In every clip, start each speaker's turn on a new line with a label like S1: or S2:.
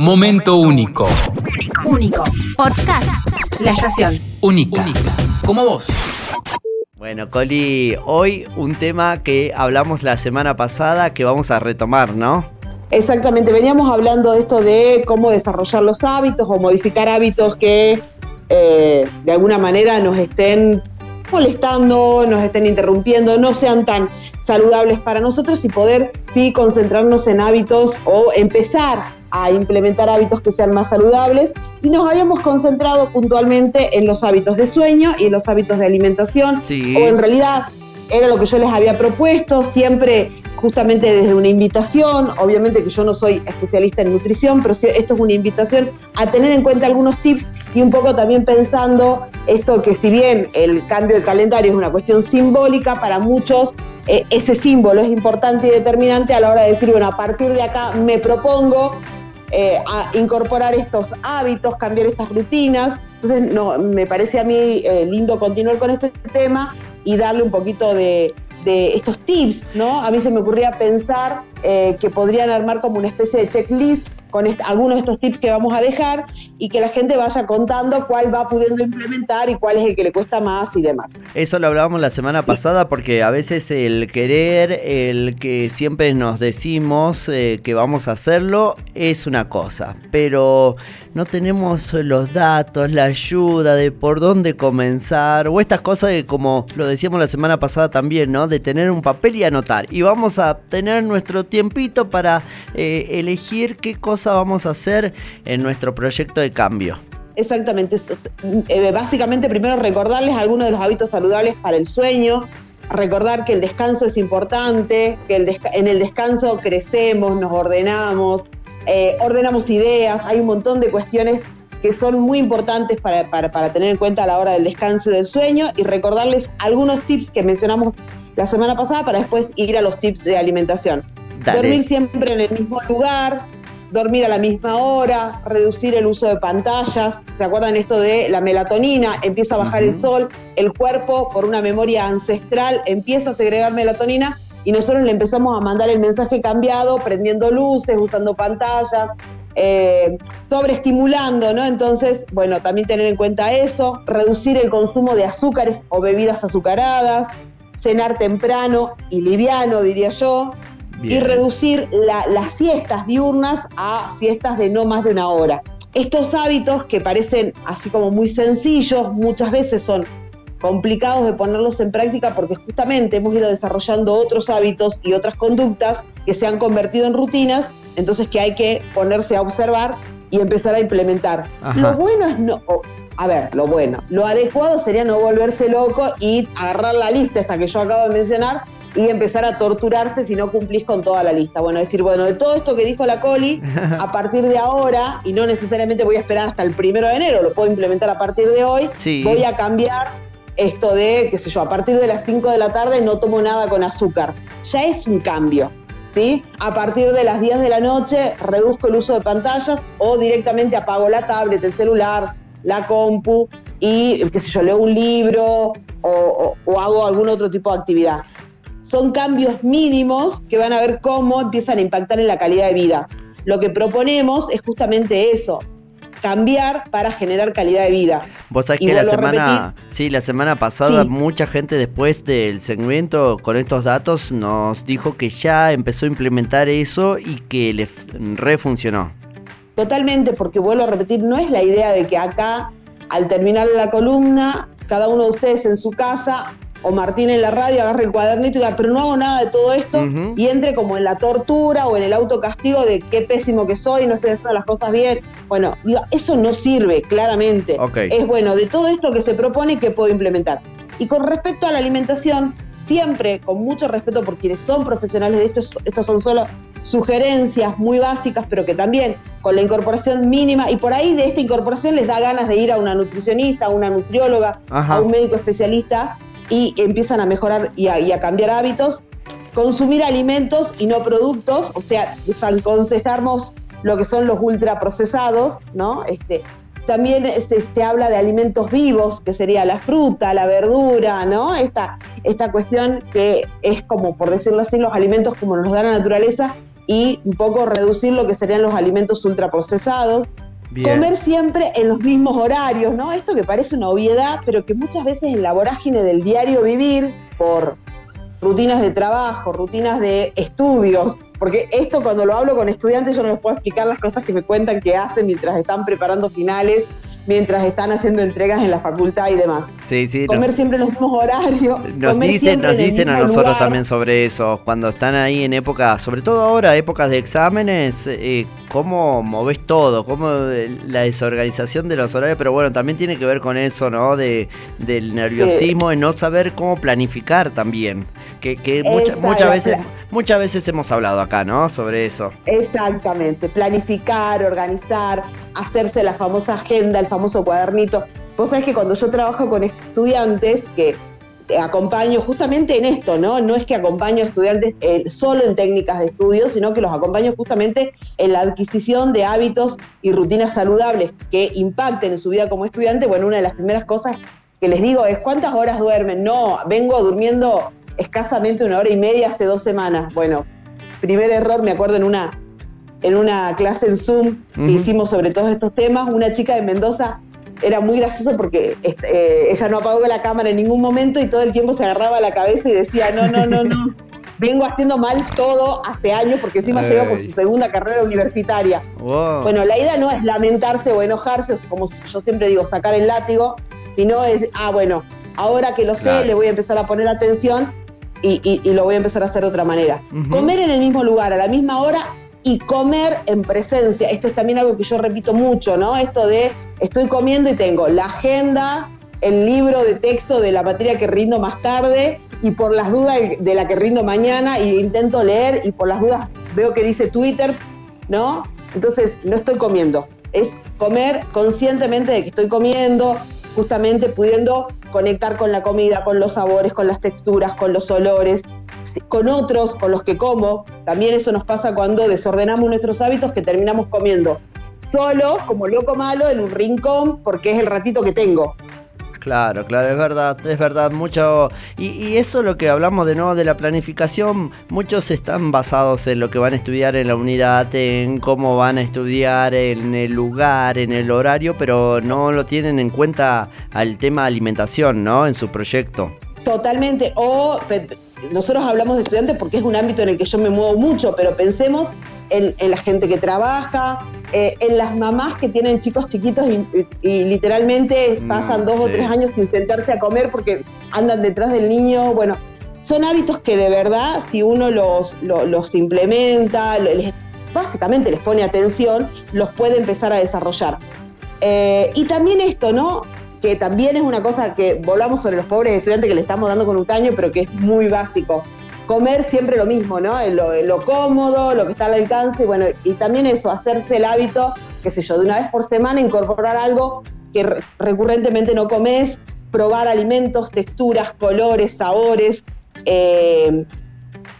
S1: Momento único.
S2: Único. Podcast. La estación.
S1: Única. Como vos.
S3: Bueno, Coli, hoy un tema que hablamos la semana pasada que vamos a retomar, ¿no?
S4: Exactamente, veníamos hablando de esto de cómo desarrollar los hábitos o modificar hábitos que eh, de alguna manera nos estén molestando, nos estén interrumpiendo, no sean tan saludables para nosotros y poder sí concentrarnos en hábitos o empezar a implementar hábitos que sean más saludables y nos habíamos concentrado puntualmente en los hábitos de sueño y en los hábitos de alimentación
S3: Sí.
S4: o en realidad era lo que yo les había propuesto, siempre justamente desde una invitación, obviamente que yo no soy especialista en nutrición, pero esto es una invitación a tener en cuenta algunos tips y un poco también pensando esto que si bien el cambio de calendario es una cuestión simbólica, para muchos eh, ese símbolo es importante y determinante a la hora de decir, bueno, a partir de acá me propongo eh, a incorporar estos hábitos, cambiar estas rutinas. Entonces, no, me parece a mí eh, lindo continuar con este tema y darle un poquito de, de estos tips, ¿no? A mí se me ocurría pensar eh, que podrían armar como una especie de checklist con algunos de estos tips que vamos a dejar y que la gente vaya contando cuál va pudiendo implementar y cuál es el que le cuesta más y demás.
S3: Eso lo hablábamos la semana pasada porque a veces el querer, el que siempre nos decimos eh, que vamos a hacerlo es una cosa, pero no tenemos los datos, la ayuda de por dónde comenzar o estas cosas que como lo decíamos la semana pasada también, ¿no? De tener un papel y anotar. Y vamos a tener nuestro tiempito para eh, elegir qué cosa vamos a hacer en nuestro proyecto de cambio.
S4: Exactamente. Eh, básicamente, primero recordarles algunos de los hábitos saludables para el sueño, recordar que el descanso es importante, que el en el descanso crecemos, nos ordenamos, eh, ordenamos ideas, hay un montón de cuestiones que son muy importantes para, para- para tener en cuenta a la hora del descanso y del sueño y recordarles algunos tips que mencionamos la semana pasada para después ir a los tips de alimentación.
S3: Dale.
S4: Dormir siempre en el mismo lugar, dormir a la misma hora, reducir el uso de pantallas. ¿Se acuerdan esto de la melatonina? Empieza a bajar el sol, el cuerpo, por una memoria ancestral, empieza a segregar melatonina y nosotros le empezamos a mandar el mensaje cambiado, prendiendo luces, usando pantallas, eh, sobreestimulando, ¿no? Entonces, bueno, también tener en cuenta eso, reducir el consumo de azúcares o bebidas azucaradas, cenar temprano y liviano, diría yo, y reducir la- las siestas diurnas a siestas de no más de una hora. Estos hábitos que parecen así como muy sencillos, muchas veces son complicados de ponerlos en práctica porque justamente hemos ido desarrollando otros hábitos y otras conductas que se han convertido en rutinas, entonces que hay que ponerse a observar y empezar a implementar.
S3: Ajá.
S4: Lo bueno es no... a ver, lo bueno. Lo adecuado sería no volverse loco y agarrar la lista esta que yo acabo de mencionar y empezar a torturarse si no cumplís con toda la lista. Bueno, decir, bueno, de todo esto que dijo la Coli, a partir de ahora, y no necesariamente voy a esperar hasta el primero de enero, lo puedo implementar a partir de hoy,
S3: Sí.
S4: voy a cambiar esto de, qué sé yo, a partir de las 5 de la tarde no tomo nada con azúcar. Ya es un cambio. ¿Sí? A partir de las 10 de la noche reduzco el uso de pantallas o directamente apago la tablet, el celular, la compu y, qué sé yo, leo un libro o, o- o hago algún otro tipo de actividad. Son cambios mínimos que van a ver cómo empiezan a impactar en la calidad de vida. Lo que proponemos es justamente eso, cambiar para generar calidad de vida.
S3: Vos sabés
S4: Y
S3: que la semana, sí, la semana pasada
S4: Sí.
S3: mucha gente después del segmento con estos datos nos dijo que ya empezó a implementar eso y que le refuncionó.
S4: Totalmente, porque vuelvo a repetir, no es la idea de que acá, al terminar la columna, cada uno de ustedes en su casa o Martín en la radio agarre el cuadernito y diga, pero no hago nada de todo esto y entre como en la tortura o en el autocastigo de qué pésimo que soy, no estoy haciendo las cosas bien. Bueno, digo, eso no sirve, claramente. Es bueno, de todo esto que se propone, que puedo implementar. Y con respecto a la alimentación, siempre con mucho respeto por quienes son profesionales de esto, estos son solo sugerencias muy básicas, pero que también con la incorporación mínima, y por ahí de esta incorporación les da ganas de ir a una nutricionista, a una nutrióloga,
S3: Ajá.
S4: a un médico especialista, y empiezan a mejorar y a, cambiar hábitos. Consumir alimentos y no productos, o sea, desaconsejamos lo que son los ultraprocesados, ¿no? Este, también este, se habla de alimentos vivos, que sería la fruta, la verdura, ¿no? Esta, esta cuestión que es como, por decirlo así, los alimentos como nos da la naturaleza, y un poco reducir lo que serían los alimentos ultraprocesados. Comer siempre en los mismos horarios, ¿no? Esto que parece una obviedad, pero que muchas veces en la vorágine del diario vivir, por rutinas de trabajo, rutinas de estudios, porque esto cuando lo hablo con estudiantes yo no les puedo explicar las cosas que me cuentan que hacen mientras están preparando finales mientras están haciendo entregas en la facultad y demás.
S3: Sí, sí.
S4: Comer
S3: nos,
S4: siempre los mismos horarios.
S3: nos dicen, nos dicen a nosotros
S4: lugar.
S3: también sobre eso, cuando están ahí en épocas, sobre todo ahora, épocas de exámenes, eh, cómo moves todo, cómo eh, la desorganización de los horarios, pero bueno, también tiene que ver con eso, ¿no? De, del nerviosismo, y no saber cómo planificar también. Que, que mucha- muchas veces, muchas veces hemos hablado acá, ¿no? Sobre eso.
S4: Exactamente, planificar, organizar, hacerse la famosa agenda, el famoso cuadernito. Vos sabés que cuando yo trabajo con estudiantes, que acompaño justamente en esto, ¿no? No es que acompaño a estudiantes eh, solo en técnicas de estudio, sino que los acompaño justamente en la adquisición de hábitos y rutinas saludables que impacten en su vida como estudiante. Bueno, una de las primeras cosas que les digo es cuántas horas duermen. No, vengo durmiendo escasamente una hora y media hace dos semanas. Bueno, primer error, me acuerdo en una en una clase en Zoom que hicimos sobre todos estos temas, una chica de Mendoza era muy gracioso porque este, eh, ella no apagó la cámara en ningún momento y todo el tiempo se agarraba la cabeza y decía, no, no, no, no, vengo haciendo mal todo hace años porque encima
S3: Ay.
S4: llegó por su segunda carrera universitaria.
S3: Wow.
S4: Bueno, la idea no es lamentarse o enojarse, como yo siempre digo, sacar el látigo, sino es, ah, bueno, ahora que lo sé,
S3: Claro.
S4: le voy a empezar a poner atención y, y- y lo voy a empezar a hacer de otra manera. Comer en el mismo lugar, a la misma hora y comer en presencia. Esto es también algo que yo repito mucho, ¿no? Esto de estoy comiendo y tengo la agenda, el libro de texto de la materia que rindo más tarde y por las dudas de la que rindo mañana y intento leer y por las dudas veo que dice Twitter, ¿no? Entonces no estoy comiendo, es comer conscientemente de que estoy comiendo, justamente pudiendo conectar con la comida, con los sabores, con las texturas, con los olores, con otros, con los que como. También eso nos pasa cuando desordenamos nuestros hábitos que terminamos comiendo solo, como loco malo, en un rincón, porque es el ratito que tengo.
S3: Claro, claro, es verdad, es verdad, mucho. Y, y eso lo que hablamos de nuevo de la planificación, muchos están basados en lo que van a estudiar en la unidad, en cómo van a estudiar, en el lugar, en el horario, pero no lo tienen en cuenta al tema alimentación, ¿no? En su proyecto.
S4: Totalmente. O nosotros hablamos de estudiantes porque es un ámbito en el que yo me muevo mucho, pero pensemos en, en la gente que trabaja, eh, en las mamás que tienen chicos chiquitos y, y- y literalmente
S3: Mm,
S4: pasan dos o tres años sin sentarse a comer porque andan detrás del niño. Bueno, son hábitos que de verdad, si uno los, lo- los implementa, les- básicamente les pone atención, los puede empezar a desarrollar. Eh, y también esto, ¿no? Que también es una cosa que volvamos sobre los pobres estudiantes que le estamos dando con un caño, pero que es muy básico. Comer siempre lo mismo, ¿no? Lo, lo cómodo, lo que está al alcance, bueno, y también eso, hacerse el hábito, qué sé yo, de una vez por semana incorporar algo que re- recurrentemente no comes, probar alimentos, texturas, colores, sabores. eh,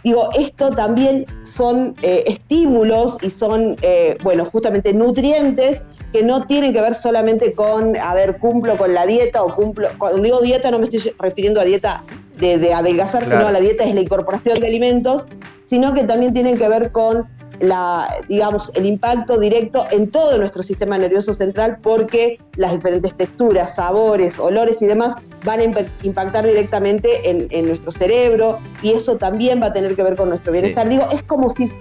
S4: digo, esto también son eh, estímulos y son, eh, bueno, justamente nutrientes que no tienen que ver solamente con, a ver, cumplo con la dieta o cumplo, cuando digo dieta no me estoy refiriendo a dieta de, de adelgazar,
S3: Claro.
S4: sino a la dieta es la incorporación de alimentos, sino que también tienen que ver con la, digamos, el impacto directo en todo nuestro sistema nervioso central porque las diferentes texturas, sabores, olores y demás van a impa- impactar directamente en, en nuestro cerebro y eso también va a tener que ver con nuestro bienestar. Digo, es como si,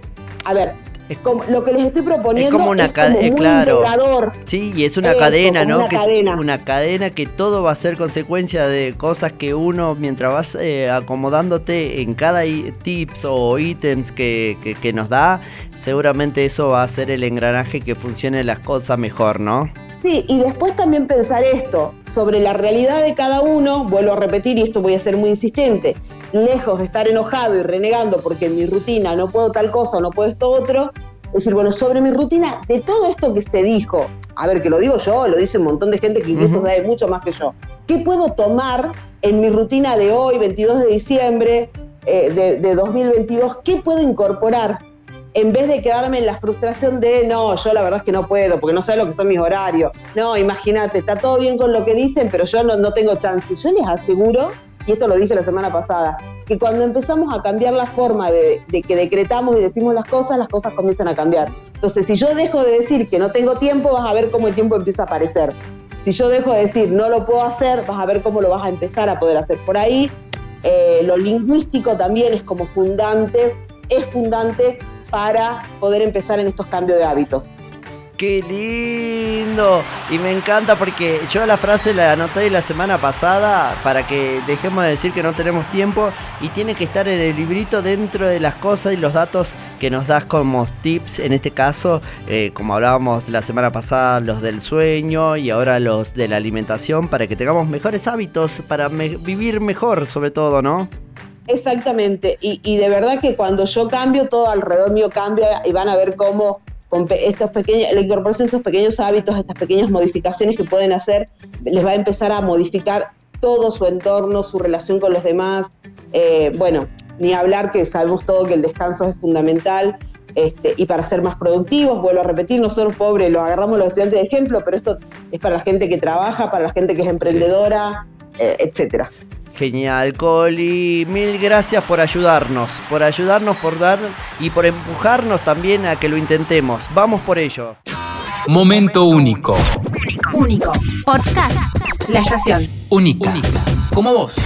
S4: a ver,
S3: Es
S4: como, lo que les estoy proponiendo
S3: Es como una
S4: es
S3: cade-
S4: como muy
S3: claro.
S4: integrador.
S3: Sí, y es una
S4: Eso,
S3: cadena, ¿no?
S4: una
S3: que
S4: cadena.
S3: es una cadena que todo va a ser consecuencia de cosas que uno, mientras vas eh, acomodándote en cada tips o ítems que, que- que nos da, seguramente eso va a ser el engranaje que funcione las cosas mejor, ¿no?
S4: Sí, y después también pensar esto, sobre la realidad de cada uno, vuelvo a repetir y esto voy a ser muy insistente, lejos de estar enojado y renegando porque en mi rutina no puedo tal cosa o no puedo esto otro, decir, bueno, sobre mi rutina, de todo esto que se dijo, a ver, que lo digo yo, lo dice un montón de gente que incluso sabe mucho más que yo, ¿qué puedo tomar en mi rutina de hoy, 22 de diciembre eh, de, de 2022? ¿Qué puedo incorporar? en vez de quedarme en la frustración de no, yo la verdad es que no puedo, porque no sé lo que son mis horarios. No, imagínate, está todo bien con lo que dicen, pero yo no, no tengo chance. Yo les aseguro y esto lo dije la semana pasada, que cuando empezamos a cambiar la forma de, que decretamos y decimos las cosas, las cosas comienzan a cambiar. Entonces, si yo dejo de decir que no tengo tiempo, vas a ver cómo el tiempo empieza a aparecer. Si yo dejo de decir no lo puedo hacer, vas a ver cómo lo vas a empezar a poder hacer. Por ahí, eh, lo lingüístico también es como fundante, es fundante para poder empezar en estos cambios de hábitos.
S3: ¡Qué lindo! Y me encanta porque yo la frase la anoté la semana pasada para que dejemos de decir que no tenemos tiempo y tiene que estar en el librito dentro de las cosas y los datos que nos das como tips, en este caso, eh, como hablábamos la semana pasada, los del sueño y ahora los de la alimentación, para que tengamos mejores hábitos, para vivir mejor sobre todo, ¿no?
S4: Exactamente, y, y de verdad que cuando yo cambio, todo alrededor mío cambia y van a ver cómo estos pequeños, la incorporación de estos pequeños hábitos, estas pequeñas modificaciones que pueden hacer, les va a empezar a modificar todo su entorno, su relación con los demás. Eh, bueno, ni hablar que sabemos todo que el descanso es fundamental. Este, y para ser más productivos, vuelvo a repetir, nosotros pobres lo agarramos los estudiantes de ejemplo, pero esto es para la gente que trabaja, para la gente que es emprendedora, eh, etcétera.
S3: Genial, Coli. Mil gracias por ayudarnos, por ayudarnos, por dar y por empujarnos también a que lo intentemos. Vamos por ello.
S1: Momento único.
S2: Único. Podcast. La estación.
S1: Única. Como vos.